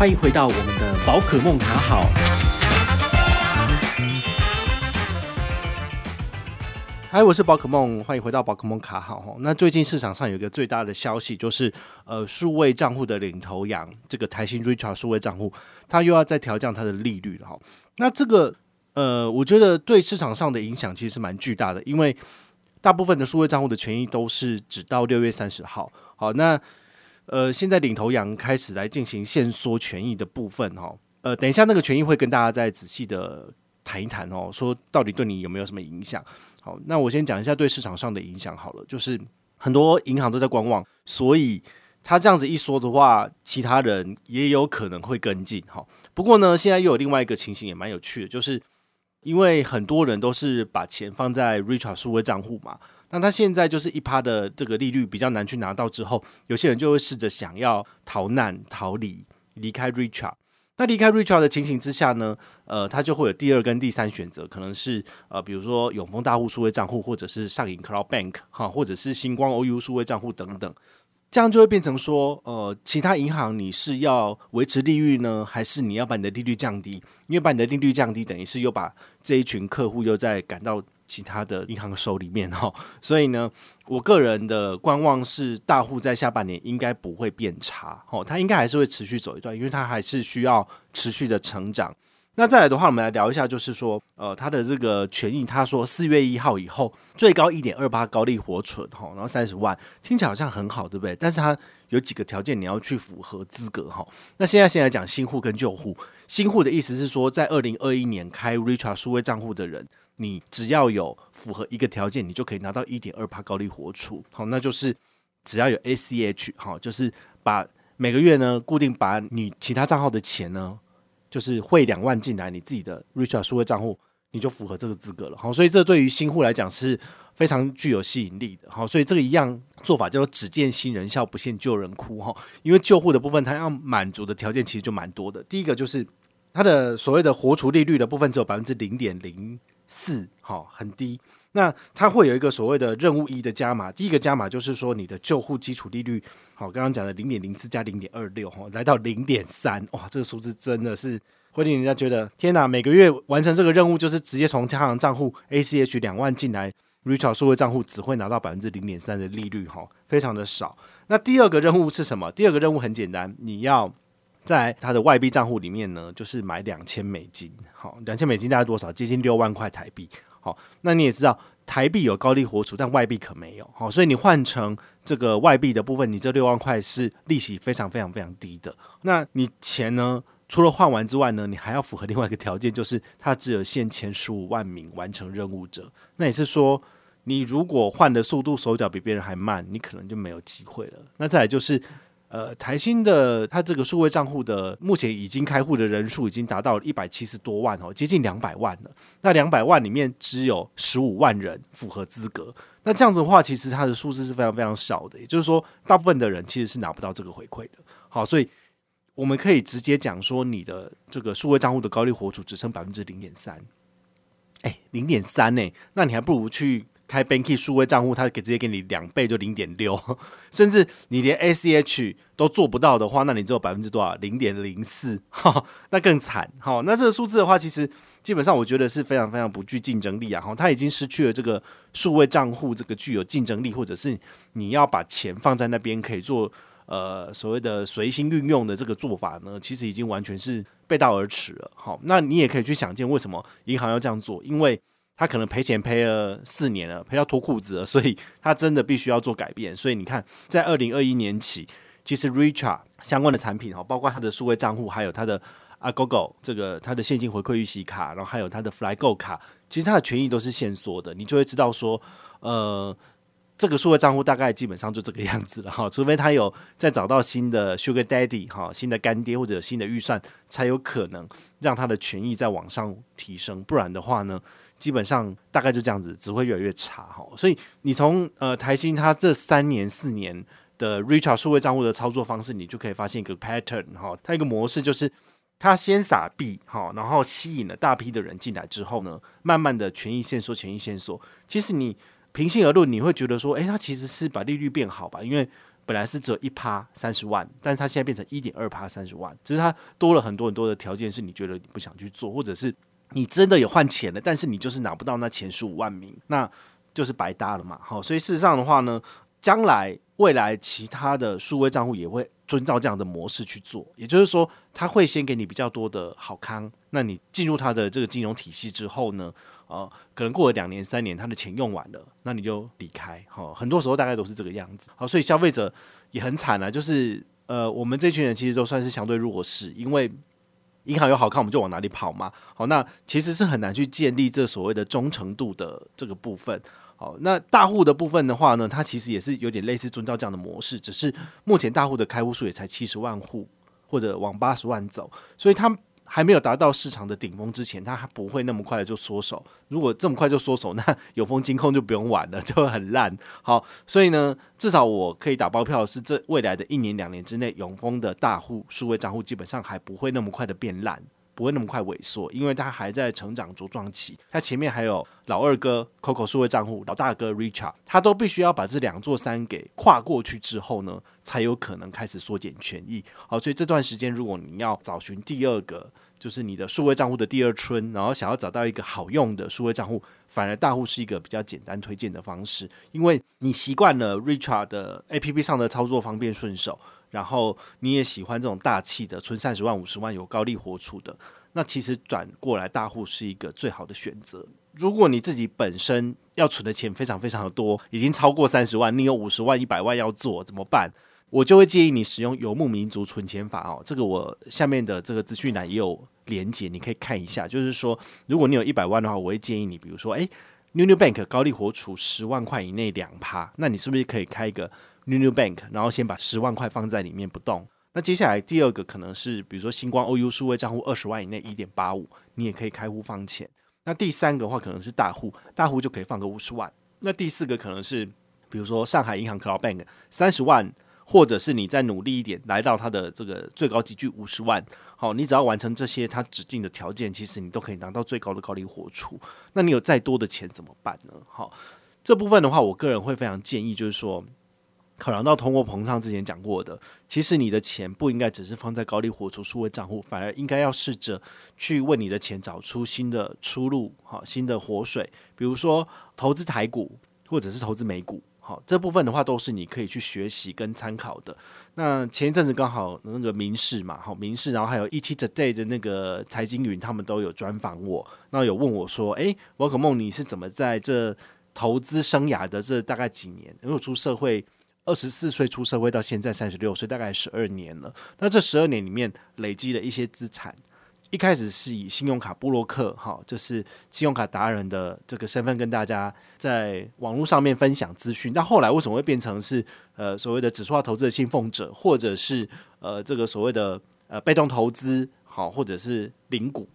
欢迎回到我们的宝可梦卡好。嗨，我是宝可梦，欢迎回到宝可梦卡好。那最近市场上有一个最大的消息，就是呃，数位账户的领头羊这个台新 Richart 数位账户，它又要再调降它的利率了哈。那这个呃，我觉得对市场上的影响其实是蛮巨大的，因为大部分的数位账户的权益都是只到六月三十号。好，那呃，现在领头羊开始来进行限缩权益的部分哈。呃，等一下那个权益会跟大家再仔细的谈一谈哦，说到底对你有没有什么影响？好，那我先讲一下对市场上的影响好了，就是很多银行都在观望，所以他这样子一说的话，其他人也有可能会跟进。哈，不过呢，现在又有另外一个情形也蛮有趣的，就是因为很多人都是把钱放在 Richart 数位账户嘛，那他现在就是一趴的这个利率比较难去拿到之后，有些人就会试着想要逃难、逃离、离开 Richard。那离开 Richard 的情形之下呢，呃，他就会有第二跟第三选择，可能是呃，比如说永丰大户数位账户，或者是上银 Cloud Bank 哈，或者是星光 OU 数位账户等等，这样就会变成说，呃，其他银行你是要维持利率呢，还是你要把你的利率降低？因为把你的利率降低，等于是又把这一群客户又再赶到。其他的银行手里面哈，所以呢，我个人的观望是大户在下半年应该不会变差哦，它应该还是会持续走一段，因为它还是需要持续的成长。那再来的话，我们来聊一下，就是说，呃，它的这个权益，他说四月一号以后最高一点二八高利活存哈，然后三十万，听起来好像很好，对不对？但是它有几个条件你要去符合资格哈。那现在先来讲新户跟旧户，新户的意思是说，在二零二一年开 Richard 数位账户的人。你只要有符合一个条件，你就可以拿到一点二趴高利活储。好，那就是只要有 ACH，好，就是把每个月呢固定把你其他账号的钱呢，就是汇两万进来你自己的 Richart 数位账户，你就符合这个资格了。好，所以这对于新户来讲是非常具有吸引力的。好，所以这个一样做法叫做只见新人笑，不见旧人哭。哈，因为旧户的部分，它要满足的条件其实就蛮多的。第一个就是它的所谓的活储利率的部分只有百分之零点零。四好，很低，那它会有一个所谓的任务一的加码。第一个加码就是说你的旧户基础利率，好，刚刚讲的零点零四加零点二六，哈，来到零点三，哇，这个数字真的是会令人家觉得天哪！每个月完成这个任务就是直接从银行账户 ACH 两万进来，Richart 数位账户只会拿到百分之零点三的利率，哈，非常的少。那第二个任务是什么？第二个任务很简单，你要。在他的外币账户里面呢，就是买两千美金，好，两千美金大概多少？接近六万块台币，好，那你也知道台币有高利活储，但外币可没有，好，所以你换成这个外币的部分，你这六万块是利息非常非常非常低的。那你钱呢，除了换完之外呢，你还要符合另外一个条件，就是它只有限前十五万名完成任务者。那也是说，你如果换的速度手脚比别人还慢，你可能就没有机会了。那再来就是。呃，台新的它这个数位账户的目前已经开户的人数已经达到一百七十多万哦，接近两百万了。那两百万里面只有十五万人符合资格，那这样子的话，其实它的数字是非常非常少的。也就是说，大部分的人其实是拿不到这个回馈的。好，所以我们可以直接讲说，你的这个数位账户的高利活储只剩百分之零点三。哎，零点三呢？那你还不如去。开 Banky 数位账户，他给直接给你两倍，就零点六，甚至你连 ACH 都做不到的话，那你只有百分之多少？零点零四，那更惨。好，那这个数字的话，其实基本上我觉得是非常非常不具竞争力啊。哈，他已经失去了这个数位账户这个具有竞争力，或者是你要把钱放在那边可以做呃所谓的随心运用的这个做法呢，其实已经完全是背道而驰了。好，那你也可以去想见为什么银行要这样做，因为。他可能赔钱赔了四年了，赔到脱裤子了，所以他真的必须要做改变。所以你看，在二零二一年起，其实 Richard 相关的产品哈，包括他的数位账户，还有他的 Agogo 这个他的现金回馈预习卡，然后还有他的 FlyGo 卡，其实他的权益都是限缩的。你就会知道说，呃，这个数位账户大概基本上就这个样子了哈，除非他有再找到新的 Sugar Daddy 哈，新的干爹或者新的预算，才有可能让他的权益再往上提升。不然的话呢，基本上大概就这样子，只会越来越差哈。所以你从呃台新他这三年四年的 Richard 数位账户的操作方式，你就可以发现一个 pattern 哈。它一个模式就是，它先撒币哈，然后吸引了大批的人进来之后呢，慢慢的权益线索，权益线索。其实你平心而论，你会觉得说，诶，它其实是把利率变好吧？因为本来是只有一趴三十万，但是它现在变成一点二趴三十万，只是它多了很多很多的条件，是你觉得你不想去做，或者是你真的有换钱了，但是你就是拿不到那前十五万名，那就是白搭了嘛。好，所以事实上的话呢，将来未来其他的数位账户也会遵照这样的模式去做，也就是说，他会先给你比较多的好康，那你进入他的这个金融体系之后呢，呃，可能过了两年三年，他的钱用完了，那你就离开。好，很多时候大概都是这个样子。好，所以消费者也很惨啊，就是呃，我们这群人其实都算是相对弱势，因为银行有好康，我们就往哪里跑嘛。好，那其实是很难去建立这所谓的忠诚度的这个部分。好，那大户的部分的话呢，它其实也是有点类似遵照这样的模式，只是目前大户的开户数也才七十万户，或者往八十万走，所以它还没有达到市场的顶峰之前，它还不会那么快的就缩手。如果这么快就缩手，那有风金控就不用玩了，就很烂。好，所以呢，至少我可以打包票是，这未来的一年两年之内，永丰的大户数位账户基本上还不会那么快的变烂。不会那么快萎缩，因为它还在成长茁壮期。它前面还有老二哥 Coco 数位账户，老大哥 Richard，他都必须要把这两座山给跨过去之后呢，才有可能开始缩减权益。好，所以这段时间如果你要找寻第二个，就是你的数位账户的第二春，然后想要找到一个好用的数位账户，反而大户是一个比较简单推荐的方式，因为你习惯了 Richard 的 APP 上的操作方便顺手。然后你也喜欢这种大气的，存三十万、五十万有高利活储的，那其实转过来大户是一个最好的选择。如果你自己本身要存的钱非常非常的多，已经超过三十万，你有五十万、一百万要做怎么办？我就会建议你使用游牧民族存钱法哦。这个我下面的这个资讯栏也有连结，你可以看一下。就是说，如果你有一百万的话，我会建议你，比如说，诶，New Bank 高利活储十万块以内两趴，那你是不是可以开一个？New New Bank，然后先把十万块放在里面不动。那接下来第二个可能是，比如说星光 OU 数位账户二十万以内一点八五，你也可以开户放钱。那第三个话可能是大户，大户就可以放个五十万。那第四个可能是，比如说上海银行 Cloud Bank 三十万，或者是你再努力一点，来到它的这个最高级距五十万。好，你只要完成这些它指定的条件，其实你都可以拿到最高的高利活出。那你有再多的钱怎么办呢？好，这部分的话，我个人会非常建议，就是说。考量到通货膨胀之前讲过的，其实你的钱不应该只是放在高利活储数位账户，反而应该要试着去为你的钱找出新的出路，好，新的活水。比如说投资台股，或者是投资美股，好，这部分的话都是你可以去学习跟参考的。那前一阵子刚好那个民事嘛，好，民事，然后还有 ETtoday 的那个财经云，他们都有专访我，那有问我说，诶，宝可梦你是怎么在这投资生涯的这大概几年，如果出社会？二十四岁出社会到现在三十六岁，大概十二年了。那这十二年里面累积了一些资产。一开始是以信用卡部落客，哈，就是信用卡达人的这个身份跟大家在网络上面分享资讯。但后来为什么会变成是呃所谓的指数化投资的信奉者，或者是呃这个所谓的呃被动投资，好，或者是零股？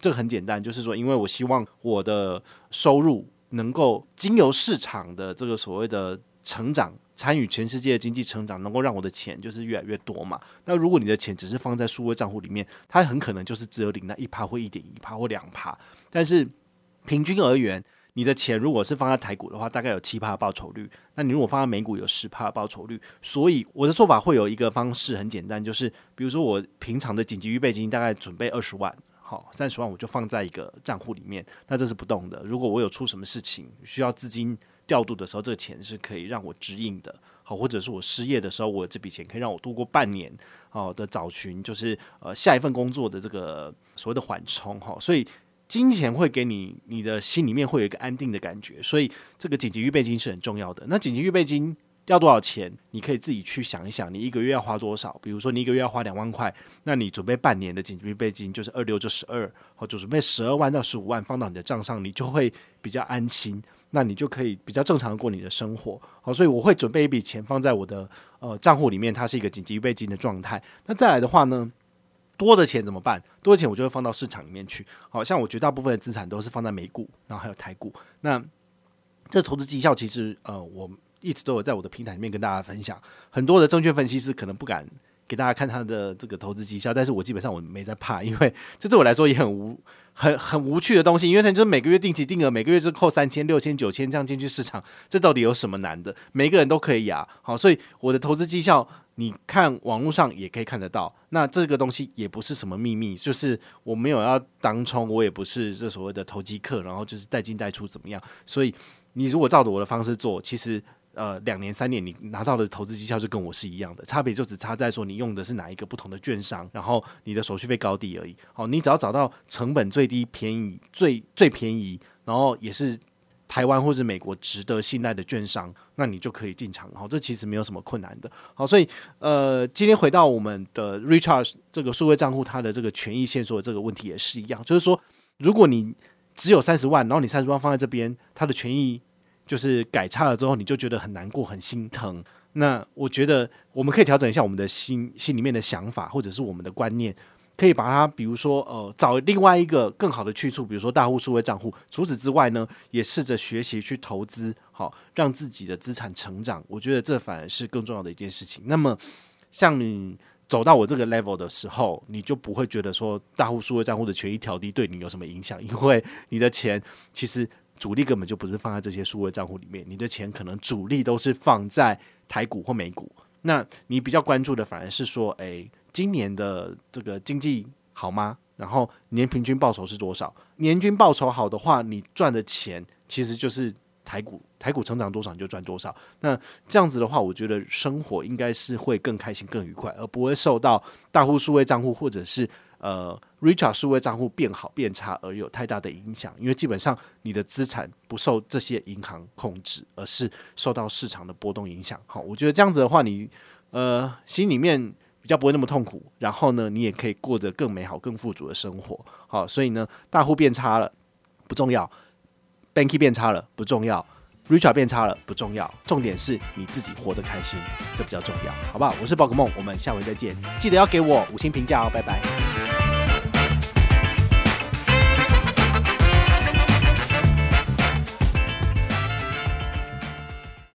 这个很简单，就是说，因为我希望我的收入能够经由市场的这个所谓的成长。参与全世界的经济成长，能够让我的钱就是越来越多嘛。那如果你的钱只是放在数位账户里面，它很可能就是只有领那一趴或一点一趴或两趴。但是平均而言，你的钱如果是放在台股的话，大概有七趴的报酬率。那你如果放在美股，有十趴的报酬率。所以我的做法会有一个方式很简单，就是比如说我平常的紧急预备金大概准备二十万，好，三十万我就放在一个账户里面，那这是不动的。如果我有出什么事情需要资金。调度的时候，这个钱是可以让我指引的，好，或者是我失业的时候，我这笔钱可以让我度过半年，好的找寻，就是呃下一份工作的这个所谓的缓冲，哈，所以金钱会给你你的心里面会有一个安定的感觉，所以这个紧急预备金是很重要的。那紧急预备金要多少钱？你可以自己去想一想，你一个月要花多少？比如说你一个月要花两万块，那你准备半年的紧急预备金就是二六就十二，好，就准备十二万到十五万放到你的账上，你就会比较安心。那你就可以比较正常的过你的生活，好，所以我会准备一笔钱放在我的呃账户里面，它是一个紧急预备金的状态。那再来的话呢，多的钱怎么办？多的钱我就会放到市场里面去。好像我绝大部分的资产都是放在美股，然后还有台股。那这投资绩效其实呃，我一直都有在我的平台里面跟大家分享。很多的证券分析师可能不敢给大家看他的这个投资绩效，但是我基本上我没在怕，因为 这对我来说也很无很很无趣的东西，因为他就是每个月定期定额，每个月就扣三千、六千、九千这样进去市场，这到底有什么难的？每个人都可以、啊。好，所以我的投资绩效，你看网络上也可以看得到。那这个东西也不是什么秘密，就是我没有要当冲，我也不是这所谓的投机客，然后就是带进带出怎么样？所以你如果照着我的方式做，其实。呃，两年三年，你拿到的投资绩效就跟我是一样的，差别就只差在说你用的是哪一个不同的券商，然后你的手续费高低而已。好，你只要找到成本最低、便宜、最最便宜，然后也是台湾或者美国值得信赖的券商，那你就可以进场。好，这其实没有什么困难的。好，所以呃，今天回到我们的 Richart 这个数位账户，它的这个权益限缩的这个问题也是一样，就是说，如果你只有三十万，然后你三十万放在这边，它的权益。就是改差了之后，你就觉得很难过、很心疼。那我觉得我们可以调整一下我们的心心里面的想法，或者是我们的观念，可以把它，比如说呃，找另外一个更好的去处，比如说大户数位账户。除此之外呢，也试着学习去投资，好让自己的资产成长。我觉得这反而是更重要的一件事情。那么，像你走到我这个 level 的时候，你就不会觉得说大户数位账户的权益调低对你有什么影响，因为你的钱其实。主力根本就不是放在这些数位账户里面，你的钱可能主力都是放在台股或美股。那你比较关注的反而是说，诶、今年的这个经济好吗？然后年平均报酬是多少？年均报酬好的话，你赚的钱其实就是台股，台股成长多少你就赚多少。那这样子的话，我觉得生活应该是会更开心、更愉快，而不会受到大户数位账户或者是。呃，Richart 数位账户变好变差而有太大的影响，因为基本上你的资产不受这些银行控制，而是受到市场的波动影响。好，我觉得这样子的话，你呃心里面比较不会那么痛苦，然后呢，你也可以过着更美好、更富足的生活。好，所以呢，大户变差了不重要，Banky 变差了不重要。Richart 变差了不重要，重点是你自己活得开心，这比较重要，好不好？我是宝可梦，我们下回再见，记得要给我五星评价哦，拜拜。